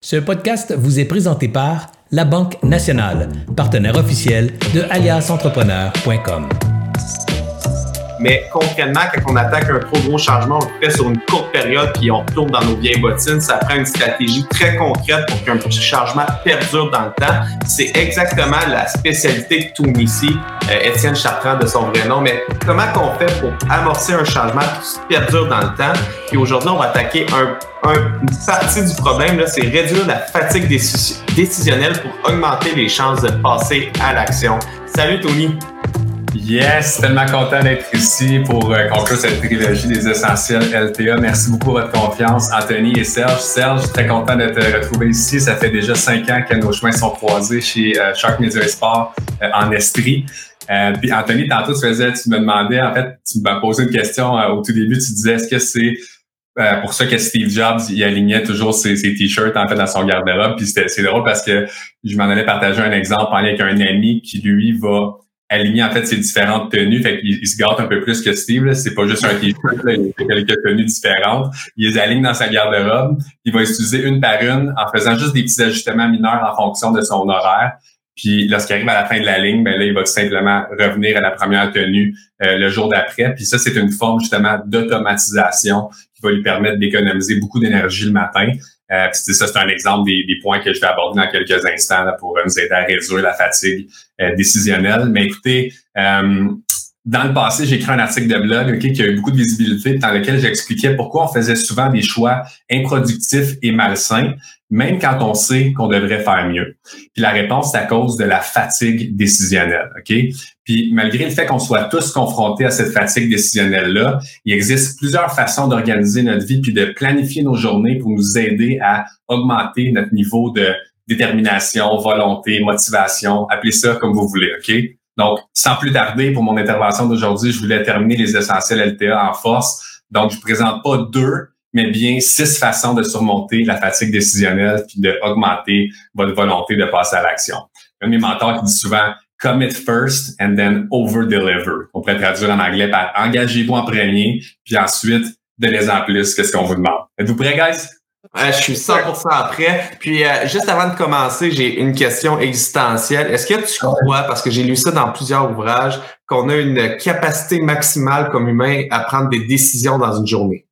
Ce podcast vous est présenté par La Banque Nationale, partenaire officiel de aliasentrepreneur.com. Mais concrètement, quand on attaque un trop gros changement, on le fait sur une courte période puis on retourne dans nos vieilles bottines. Ça prend une stratégie très concrète pour qu'un changement perdure dans le temps. C'est exactement la spécialité de Toon ici, euh, Étienne Chartrand de son vrai nom. Mais comment qu'on fait pour amorcer un changement qui perdure dans le temps? Puis aujourd'hui, on va attaquer un, une partie du problème, c'est réduire la fatigue décisionnelle pour augmenter les chances de passer à l'action. Salut Tony! Yes, tellement content d'être ici pour euh, conclure cette trilogie des essentiels LTA. Merci beaucoup pour votre confiance, Anthony et Serge. Serge, très content de te retrouver ici. Ça fait déjà cinq ans que nos chemins sont croisés chez euh, Shark Media Sport euh, en Estrie. Euh, puis Anthony, tantôt tu faisais, tu me demandais, en fait, tu m'as posé une question au tout début. Tu disais, est-ce que c'est pour ça que Steve Jobs il alignait toujours ses, ses t-shirts en fait dans son garde-robe. Puis c'est drôle parce que je m'en allais partager un exemple avec un ami qui lui va aligner en fait ses différentes tenues. Fait qu'il il se gâte un peu plus que Steve. C'est pas juste un t-shirt, il fait quelques tenues différentes. Il les aligne dans sa garde-robe. Il va utiliser une par une en faisant juste des petits ajustements mineurs en fonction de son horaire. Puis lorsqu'il arrive à la fin de la ligne, ben là, il va tout simplement revenir à la première tenue euh, le jour d'après. Puis ça, c'est une forme justement d'automatisation qui va lui permettre d'économiser beaucoup d'énergie le matin. Euh, ça, c'est un exemple des, points que je vais aborder dans quelques instants pour nous aider à réduire la fatigue euh, décisionnelle. Mais écoutez, euh, dans le passé, j'ai écrit un article de blog qui a eu beaucoup de visibilité, dans lequel j'expliquais pourquoi on faisait souvent des choix improductifs et malsains, même quand on sait qu'on devrait faire mieux. Puis la réponse, c'est à cause de la fatigue décisionnelle. Puis malgré le fait qu'on soit tous confrontés à cette fatigue décisionnelle-là, il existe plusieurs façons d'organiser notre vie puis de planifier nos journées pour nous aider à augmenter notre niveau de détermination, volonté, motivation, appelez ça comme vous voulez, OK? Donc, sans plus tarder, pour mon intervention d'aujourd'hui, je voulais terminer les essentiels LTA en force. Donc, je présente pas deux, mais bien six façons de surmonter la fatigue décisionnelle puis d'augmenter votre volonté de passer à l'action. Un de mes mentors qui dit souvent commit first and then over deliver. On pourrait traduire en anglais par engagez-vous en premier, puis ensuite donnez en plus qu'est-ce qu'on vous demande. Êtes-vous prêts, guys? Je suis 100% prêt. Puis, euh, juste avant de commencer, j'ai une question existentielle. Est-ce que tu crois, parce que j'ai lu ça dans plusieurs ouvrages, qu'on a une capacité maximale comme humain à prendre des décisions dans une journée?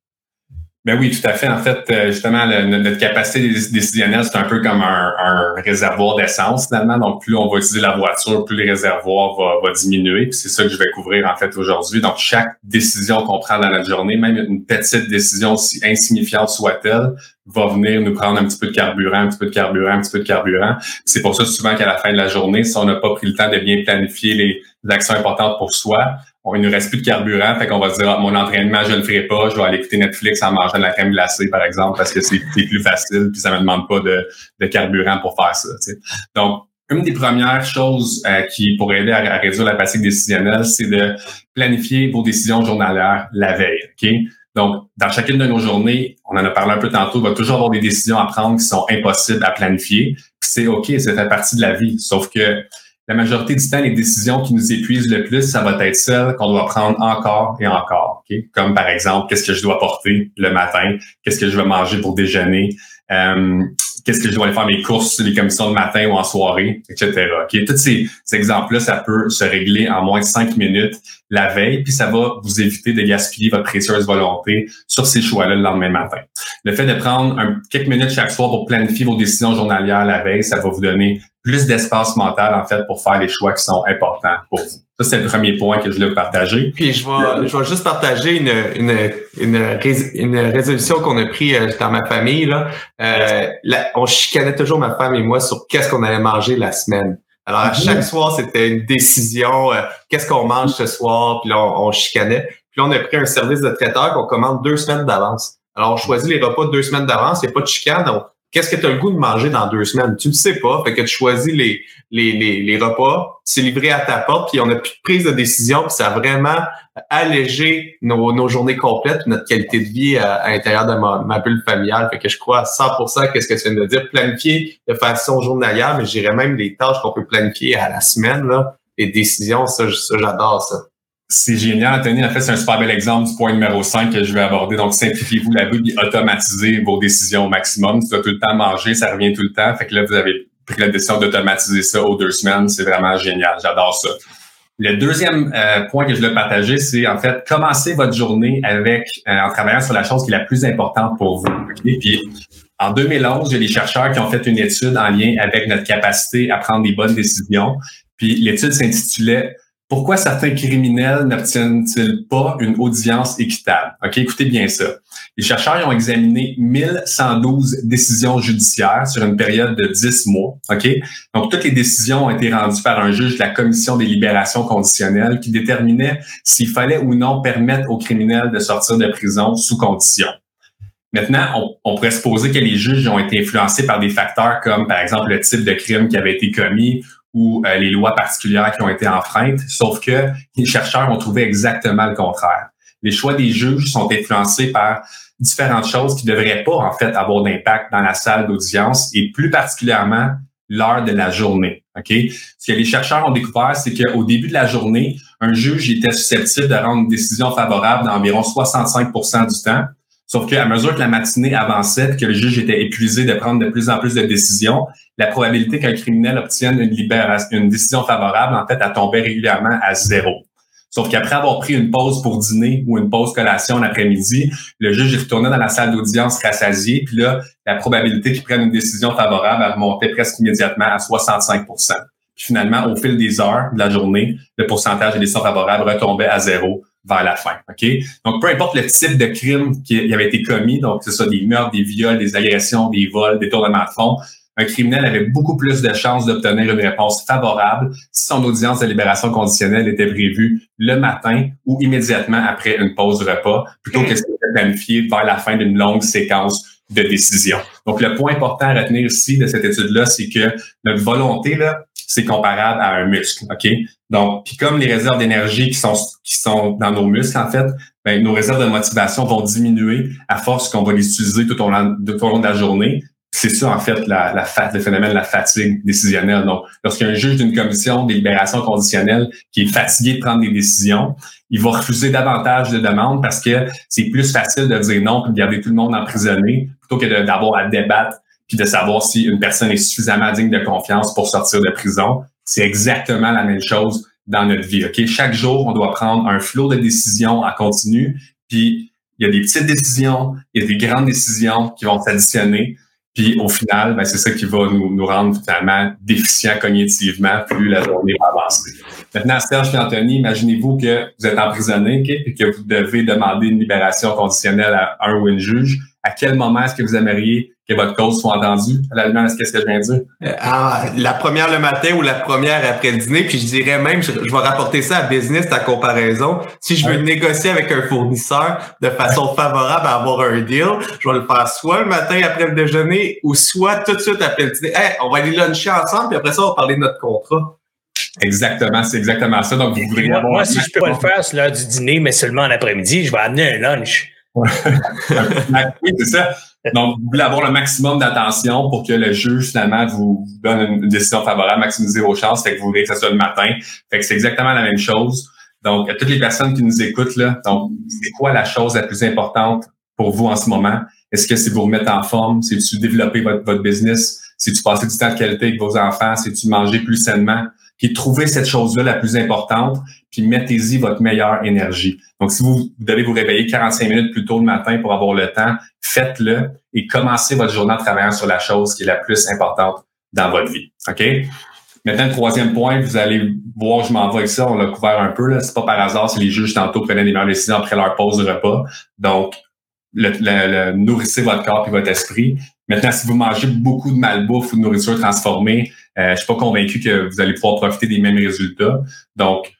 Ben oui, tout à fait. En fait, euh, justement, notre capacité décisionnelle, c'est un peu comme un, réservoir d'essence finalement. Donc, plus on va utiliser la voiture, plus le réservoir va, diminuer. c'est ça que je vais couvrir en fait aujourd'hui. Donc, chaque décision qu'on prend dans notre journée, même une petite décision, aussi insignifiante soit-elle, va venir nous prendre un petit peu de carburant, un petit peu de carburant, un petit peu de carburant. C'est pour ça souvent qu'à la fin de la journée, si on n'a pas pris le temps de bien planifier les, actions importantes pour soi, on, il nous reste plus de carburant, fait qu'on va se dire ah, mon entraînement, je le ferai pas, je vais aller écouter Netflix en mangeant de la crème glacée, par exemple, parce que c'est plus facile, puis ça me demande pas de, de carburant pour faire ça. Donc, une des premières choses euh, qui pourrait aider à, réduire la fatigue décisionnelle, c'est de planifier vos décisions journalières la veille. donc, dans chacune de nos journées, on en a parlé un peu tantôt, il va toujours avoir des décisions à prendre qui sont impossibles à planifier. C'est OK, ça fait partie de la vie. Sauf que la majorité du temps, les décisions qui nous épuisent le plus, ça va être celles qu'on doit prendre encore et encore. Comme par exemple, qu'est-ce que je dois porter le matin, qu'est-ce que je vais manger pour déjeuner, euh, qu'est-ce que je dois aller faire mes courses, les commissions de matin ou en soirée, etc. Okay? Tous ces, exemples-là, ça peut se régler en moins de cinq minutes la veille, puis ça va vous éviter de gaspiller votre précieuse volonté sur ces choix-là le lendemain matin. Le fait de prendre un, quelques minutes chaque soir pour planifier vos décisions journalières la veille, ça va vous donner plus d'espace mental, en fait, pour faire les choix qui sont importants pour vous. Ça, c'est le premier point que je voulais partager. Puis je vais, je vais juste partager une, une, une, une résolution qu'on a prise euh, dans ma famille. Là. Euh, on chicanait toujours ma femme et moi sur qu'est-ce qu'on allait manger la semaine. Alors, à chaque mhm. soir, c'était une décision. Euh, qu'est-ce qu'on mange ce soir? Puis là, on, chicanait. Puis là, on a pris un service de traiteur qu'on commande deux semaines d'avance. Alors, on choisit les repas deux semaines d'avance. Il n'y a pas de chicane. Qu'est-ce que tu as le goût de manger dans deux semaines? Tu ne sais pas. Fait que tu choisis les, les, les, les repas, c'est livré à ta porte, puis on a plus de prise de décision, puis ça a vraiment allégé nos, nos journées complètes, notre qualité de vie à, l'intérieur de ma, bulle familiale. Fait que je crois à 100% qu'est-ce que tu viens de dire. Planifier de façon journalière, mais je dirais même les tâches qu'on peut planifier à la semaine, là, les décisions, ça, ça j'adore ça. C'est génial, Anthony. En fait, c'est un super bel exemple du point numéro 5 que je vais aborder. Donc, simplifiez-vous la vie et automatisez vos décisions au maximum. Tu dois tout le temps manger, ça revient tout le temps. Fait que là, vous avez pris la décision d'automatiser ça aux deux semaines. C'est vraiment génial. J'adore ça. Le deuxième euh, point que je veux partager, c'est en fait commencer votre journée avec euh, en travaillant sur la chose qui est la plus importante pour vous. Puis en 2011, il y a des chercheurs qui ont fait une étude en lien avec notre capacité à prendre des bonnes décisions. Puis l'étude s'intitulait pourquoi certains criminels n'obtiennent-ils pas une audience équitable? OK, écoutez bien ça. Les chercheurs ont examiné 1112 décisions judiciaires sur une période de 10 mois. OK? Donc, toutes les décisions ont été rendues par un juge de la Commission des libérations conditionnelles qui déterminait s'il fallait ou non permettre aux criminels de sortir de prison sous condition. Maintenant, on, on, pourrait supposer que les juges ont été influencés par des facteurs comme, par exemple, le type de crime qui avait été commis ou euh, les lois particulières qui ont été enfreintes, sauf que les chercheurs ont trouvé exactement le contraire. Les choix des juges sont influencés par différentes choses qui ne devraient pas en fait avoir d'impact dans la salle d'audience et plus particulièrement l'heure de la journée. Ok, Ce que les chercheurs ont découvert, c'est qu'au début de la journée, un juge était susceptible de rendre une décision favorable d'environ 65% du temps, Sauf qu'à mesure que la matinée avançait, que le juge était épuisé de prendre de plus en plus de décisions, la probabilité qu'un criminel obtienne une, libération, une décision favorable, en fait, a tombé régulièrement à zéro. Sauf qu'après avoir pris une pause pour dîner ou une pause collation l'après-midi, le juge est retourné dans la salle d'audience rassasié, puis là, la probabilité qu'il prenne une décision favorable a remonté presque immédiatement à 65% Puis finalement, au fil des heures de la journée, le pourcentage de décisions favorables retombait à zéro vers la fin. OK? Donc, peu importe le type de crime qui avait été commis, donc c'est ça, des meurtres, des viols, des agressions, des vols, des tournements de fonds, un criminel avait beaucoup plus de chances d'obtenir une réponse favorable si son audience de libération conditionnelle était prévue le matin ou immédiatement après une pause repas, plutôt que c'était planifié vers la fin d'une longue séquence de décision. Donc, le point important à retenir ici de cette étude-là, c'est que notre volonté, là, c'est comparable à un muscle, OK? Donc, puis comme les réserves d'énergie qui sont qui sont dans nos muscles, en fait, ben, nos réserves de motivation vont diminuer à force qu'on va les utiliser tout au long, de la journée. C'est ça, en fait, la, le phénomène de la fatigue décisionnelle. Donc, lorsqu'un juge d'une commission de libération conditionnelle qui est fatigué de prendre des décisions, il va refuser davantage de demandes parce que c'est plus facile de dire non puis de garder tout le monde emprisonné plutôt que d'avoir à débattre puis de savoir si une personne est suffisamment digne de confiance pour sortir de prison. C'est exactement la même chose dans notre vie. Ok, chaque jour, on doit prendre un flot de décisions à continu, puis il y a des petites décisions, il y a des grandes décisions qui vont s'additionner. Puis au final, ben, c'est ça qui va nous, nous rendre finalement déficients cognitivement plus la journée va avancer. Maintenant, Serge et Anthony, imaginez-vous que vous êtes emprisonné et que vous devez demander une libération conditionnelle à un ou une juge. À quel moment est-ce que vous aimeriez que votre cause soit entendue à la lumière qu'est-ce que je viens de dire? Euh, ah, la première le matin ou la première après le dîner, puis je dirais même, je, vais rapporter ça à business, ta comparaison. Si je veux négocier avec un fournisseur de façon favorable à avoir un deal, je vais le faire soit le matin après le déjeuner ou soit tout de suite après le dîner. Hey, on va aller luncher ensemble, puis après ça, on va parler de notre contrat. Exactement, c'est exactement ça. Donc, vous voudriez moi, moi, si je peux pas le faire, c'est l'heure du dîner, mais seulement en après-midi, je vais amener un lunch. oui, c'est ça. Donc, vous voulez avoir le maximum d'attention pour que le juge, finalement, vous donne une décision favorable, maximiser vos chances. Fait que vous voulez que ce soit le matin. Fait que c'est exactement la même chose. Donc, à toutes les personnes qui nous écoutent, là, donc, c'est quoi la chose la plus importante pour vous en ce moment? Est-ce que c'est vous remettre en forme? C'est-tu développer votre, votre business? C'est-tu passer du temps de qualité avec vos enfants? C'est-tu manger plus sainement? Puis trouvez cette chose-là la plus importante, puis mettez-y votre meilleure énergie. Donc, si vous, devez vous réveiller 45 minutes plus tôt le matin pour avoir le temps, faites-le et commencez votre journée en travaillant sur la chose qui est la plus importante dans votre vie. OK? Maintenant, le troisième point, vous allez voir, je m'en vais avec ça, on l'a couvert un peu. C'est pas par hasard si les juges tantôt prenaient des meilleures décisions après leur pause de repas. Donc, le, nourrissez votre corps et votre esprit. Maintenant, si vous mangez beaucoup de malbouffe ou de nourriture transformée, euh, je suis pas convaincu que vous allez pouvoir profiter des mêmes résultats. Donc,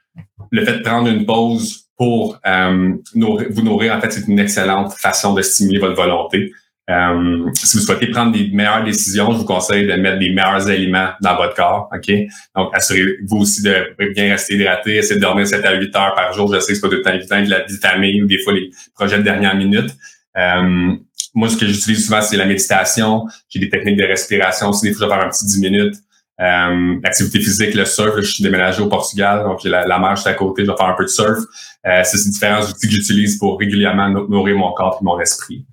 le fait de prendre une pause pour euh, vous nourrir, en fait, c'est une excellente façon de stimuler votre volonté. Euh, si vous souhaitez prendre des meilleures décisions, je vous conseille de mettre des meilleurs aliments dans votre corps. OK? Donc, assurez-vous aussi de bien rester hydraté, essayez de dormir 7 à 8 heures par jour. Je sais que c'est pas tout le temps évident de la vitamine ou des fois les projets de dernière minute. Euh, moi, ce que j'utilise souvent, c'est la méditation. J'ai des techniques de respiration aussi. Des fois, je vais faire un petit 10 minutes. Euh, l'activité physique, le surf, je suis déménagé au Portugal, donc la, la mer juste à côté, je vais faire un peu de surf. Euh, c'est différents outils que j'utilise pour régulièrement nourrir mon corps et mon esprit.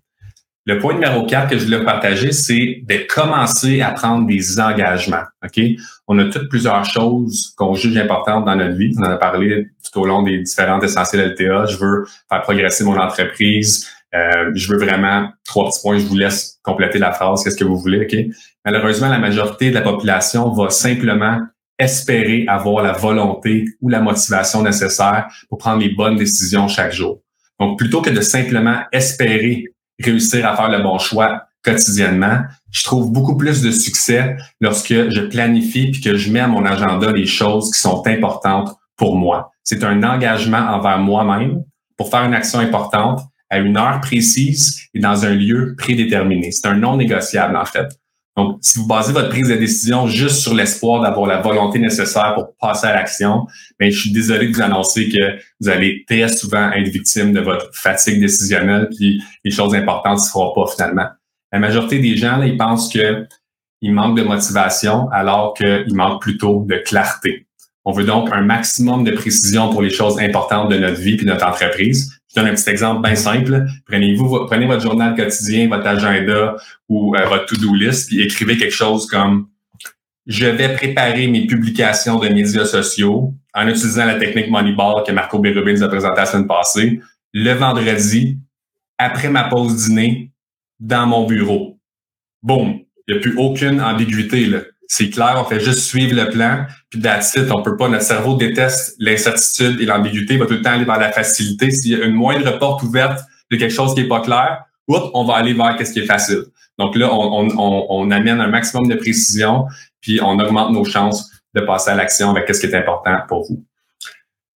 Le point numéro 4 que je voulais partager, c'est de commencer à prendre des engagements. OK? On a toutes plusieurs choses qu'on juge importantes dans notre vie. On en a parlé tout au long des différentes essentielles LTA. Je veux faire progresser mon entreprise. Euh, je veux vraiment trois petits points. Je vous laisse compléter la phrase. Qu'est-ce que vous voulez? OK? Malheureusement, la majorité de la population va simplement espérer avoir la volonté ou la motivation nécessaire pour prendre les bonnes décisions chaque jour. Donc, plutôt que de simplement espérer réussir à faire le bon choix quotidiennement, je trouve beaucoup plus de succès lorsque je planifie puis que je mets à mon agenda les choses qui sont importantes pour moi. C'est un engagement envers moi-même pour faire une action importante à une heure précise et dans un lieu prédéterminé. C'est un non négociable, en fait. Donc, si vous basez votre prise de décision juste sur l'espoir d'avoir la volonté nécessaire pour passer à l'action, mais je suis désolé de vous annoncer que vous allez très souvent être victime de votre fatigue décisionnelle, puis les choses importantes ne se feront pas finalement. La majorité des gens, là, ils pensent que il manque de motivation alors qu'il manque plutôt de clarté. On veut donc un maximum de précision pour les choses importantes de notre vie puis de notre entreprise. Je donne un petit exemple bien simple. Prenez-vous, prenez votre journal quotidien, votre agenda ou euh, votre to-do list, puis écrivez quelque chose comme je vais préparer mes publications de médias sociaux en utilisant la technique Moneyball que Marco Bérubin nous a présentée la semaine passée, le vendredi, après ma pause dîner, dans mon bureau. Boum! Il n'y a plus aucune ambiguïté. Là. C'est clair, on fait juste suivre le plan, puis that's it. On peut pas, notre cerveau déteste l'incertitude et l'ambiguïté, il va tout le temps aller vers la facilité. S'il y a une moindre porte ouverte de quelque chose qui est pas clair, on va aller vers qu'est-ce qui est facile. Donc là, on, on, on, amène un maximum de précision, puis on augmente nos chances de passer à l'action avec qu'est-ce qui est important pour vous.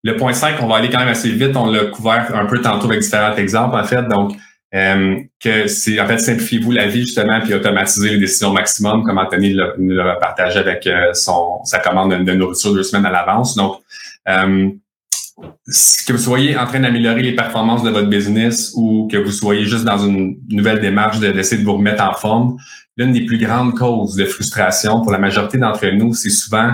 Le point 5, on va aller quand même assez vite. On l'a couvert un peu tantôt avec différents exemples, en fait. Donc, euh, que c'est en fait simplifiez-vous la vie justement puis automatisez les décisions au maximum comme Anthony l'a partagé avec euh, son sa commande de, nourriture deux semaines à l'avance. Donc euh, que vous soyez en train d'améliorer les performances de votre business ou que vous soyez juste dans une nouvelle démarche d'essayer de, vous remettre en forme l'une des plus grandes causes de frustration pour la majorité d'entre nous c'est souvent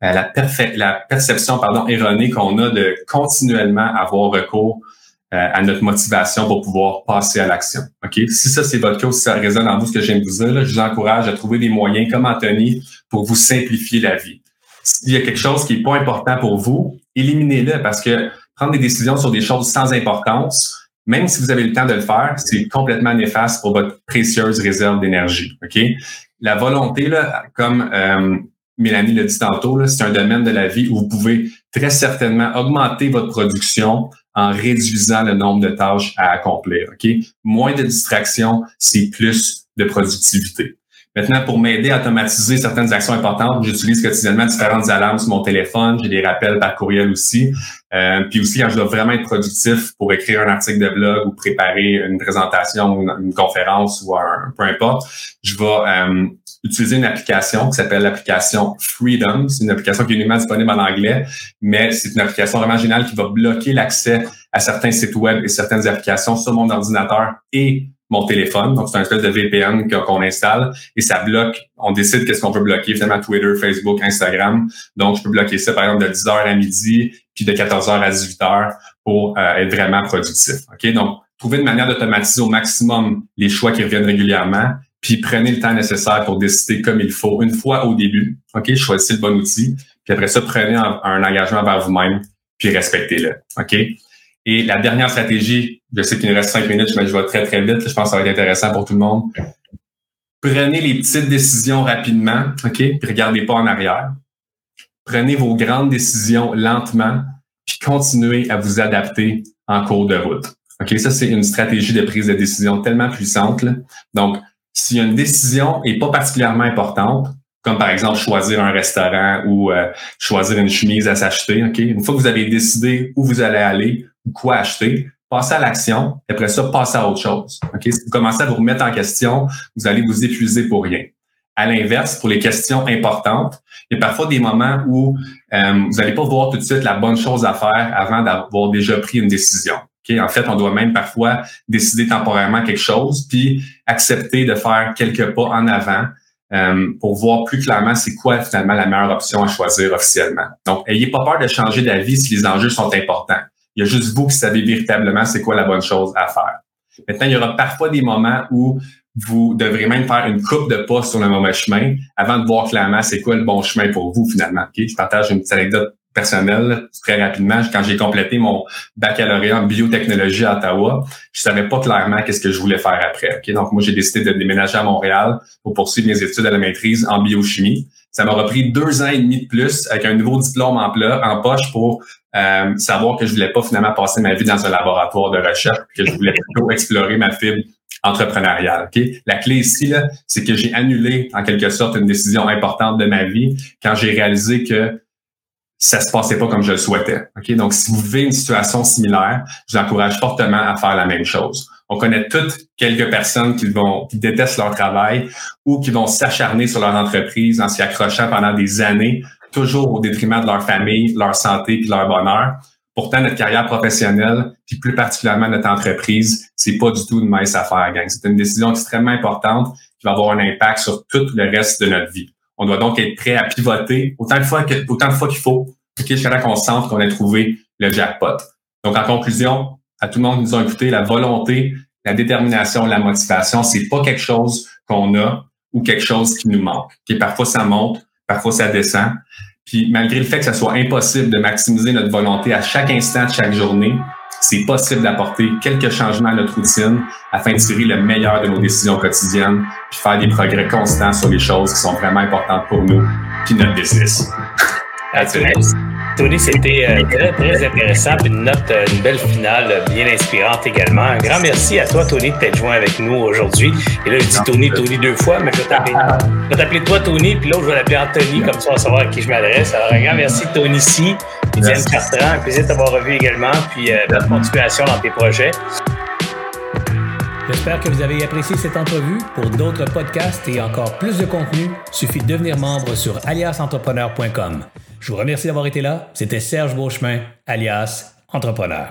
la, la perception pardon erronée qu'on a de continuellement avoir recours euh, à notre motivation pour pouvoir passer à l'action. OK? Si ça, c'est votre cas, si ça résonne en vous ce que de vous dire, je vous encourage à trouver des moyens comme Anthony pour vous simplifier la vie. S'il y a quelque chose qui n'est pas important pour vous, éliminez-le parce que prendre des décisions sur des choses sans importance, même si vous avez le temps de le faire, c'est complètement néfaste pour votre précieuse réserve d'énergie. OK? La volonté, là, comme euh, Mélanie l'a dit tantôt, c'est un domaine de la vie où vous pouvez très certainement augmenter votre production en réduisant le nombre de tâches à accomplir. Ok, Moins de distractions, c'est plus de productivité. Maintenant, pour m'aider à automatiser certaines actions importantes, j'utilise quotidiennement différentes alarmes sur mon téléphone. J'ai des rappels par courriel aussi. Euh, puis aussi, quand je dois vraiment être productif pour écrire un article de blog ou préparer une présentation ou une, conférence ou un peu importe, je vais euh, utiliser une application qui s'appelle l'application Freedom. C'est une application qui est uniquement disponible en anglais, mais c'est une application vraiment géniale qui va bloquer l'accès à certains sites web et certaines applications sur mon ordinateur et mon téléphone. Donc, c'est un espèce de VPN qu'on installe et ça bloque. On décide qu'est-ce qu'on veut bloquer, finalement Twitter, Facebook, Instagram. Donc, je peux bloquer ça, par exemple, de 10h à midi, puis de 14h à 18h pour euh, être vraiment productif. OK? Donc, trouver une manière d'automatiser au maximum les choix qui reviennent régulièrement, puis prenez le temps nécessaire pour décider comme il faut, une fois au début. OK? Choisissez le bon outil, puis après ça, prenez un, engagement vers vous-même, puis respectez-le. OK? Et la dernière stratégie, je sais qu'il nous reste cinq minutes, mais je vais très, très vite. Je pense que ça va être intéressant pour tout le monde. Prenez les petites décisions rapidement, OK? Puis regardez pas en arrière. Prenez vos grandes décisions lentement, puis continuez à vous adapter en cours de route. OK? Ça, c'est une stratégie de prise de décision tellement puissante. Donc, si une décision est pas particulièrement importante, comme par exemple choisir un restaurant ou euh, choisir une chemise à s'acheter. Une fois que vous avez décidé où vous allez aller ou quoi acheter, passez à l'action. Après ça, passez à autre chose. Si vous commencez à vous remettre en question, vous allez vous épuiser pour rien. À l'inverse, pour les questions importantes, il y a parfois des moments où euh, vous n'allez pas voir tout de suite la bonne chose à faire avant d'avoir déjà pris une décision. Okay? En fait, on doit même parfois décider temporairement quelque chose, puis accepter de faire quelques pas en avant euh, pour voir plus clairement c'est quoi finalement la meilleure option à choisir officiellement. Donc, ayez pas peur de changer d'avis si les enjeux sont importants. Il y a juste vous qui savez véritablement c'est quoi la bonne chose à faire. Maintenant, il y aura parfois des moments où vous devrez même faire une coupe de pas sur le mauvais chemin avant de voir clairement c'est quoi le bon chemin pour vous finalement. Je partage une petite anecdote personnelle très rapidement. Quand j'ai complété mon baccalauréat en biotechnologie à Ottawa, je savais pas clairement qu'est-ce que je voulais faire après. Donc moi, j'ai décidé de déménager à Montréal pour poursuivre mes études à la maîtrise en biochimie. Ça m'aura pris deux ans et demi de plus avec un nouveau diplôme en, en poche pour euh, savoir que je voulais pas finalement passer ma vie dans un laboratoire de recherche, que je voulais plutôt explorer ma fibre entrepreneuriale. La clé ici, c'est que j'ai annulé en quelque sorte une décision importante de ma vie quand j'ai réalisé que ça se passait pas comme je le souhaitais. Donc, si vous vivez une situation similaire, je vous encourage fortement à faire la même chose. On connaît toutes quelques personnes qui vont, qui détestent leur travail ou qui vont s'acharner sur leur entreprise en s'y accrochant pendant des années, toujours au détriment de leur famille, leur santé et leur bonheur. Pourtant, notre carrière professionnelle, puis plus particulièrement notre entreprise, c'est pas du tout une mince affaire, gang. C'est une décision extrêmement importante qui va avoir un impact sur tout le reste de notre vie. On doit donc être prêt à pivoter autant de fois que, de fois qu'il faut, jusqu'à là qu'on sente qu'on a trouvé le jackpot. Donc, en conclusion, à tout le monde qui nous a écouté, la volonté, la détermination, la motivation, c'est pas quelque chose qu'on a ou quelque chose qui nous manque. Parfois, ça monte, parfois, ça descend. Puis, malgré le fait que ça soit impossible de maximiser notre volonté à chaque instant de chaque journée, c'est possible d'apporter quelques changements à notre routine afin de tirer le meilleur de nos décisions quotidiennes puis faire des progrès constants sur les choses qui sont vraiment importantes pour nous puis notre business. Tony, c'était euh, très, très intéressant. Une note, euh, une belle finale euh, bien inspirante également. Un grand merci à toi, Tony, de t'être joint avec nous aujourd'hui. Et là, je dis Tony, Tony deux fois, mais je vais t'appeler toi, Tony, puis l'autre, je vais l'appeler Anthony, comme ça, on va savoir à qui je m'adresse. Alors, un grand merci, Tony C. Étienne Cartrand, un plaisir de t'avoir revu également, puis bonne continuation dans tes projets. J'espère que vous avez apprécié cette entrevue. Pour d'autres podcasts et encore plus de contenu, suffit de devenir membre sur aliasentrepreneur.com. Je vous remercie d'avoir été là. C'était Serge Beauchemin, alias Entrepreneur.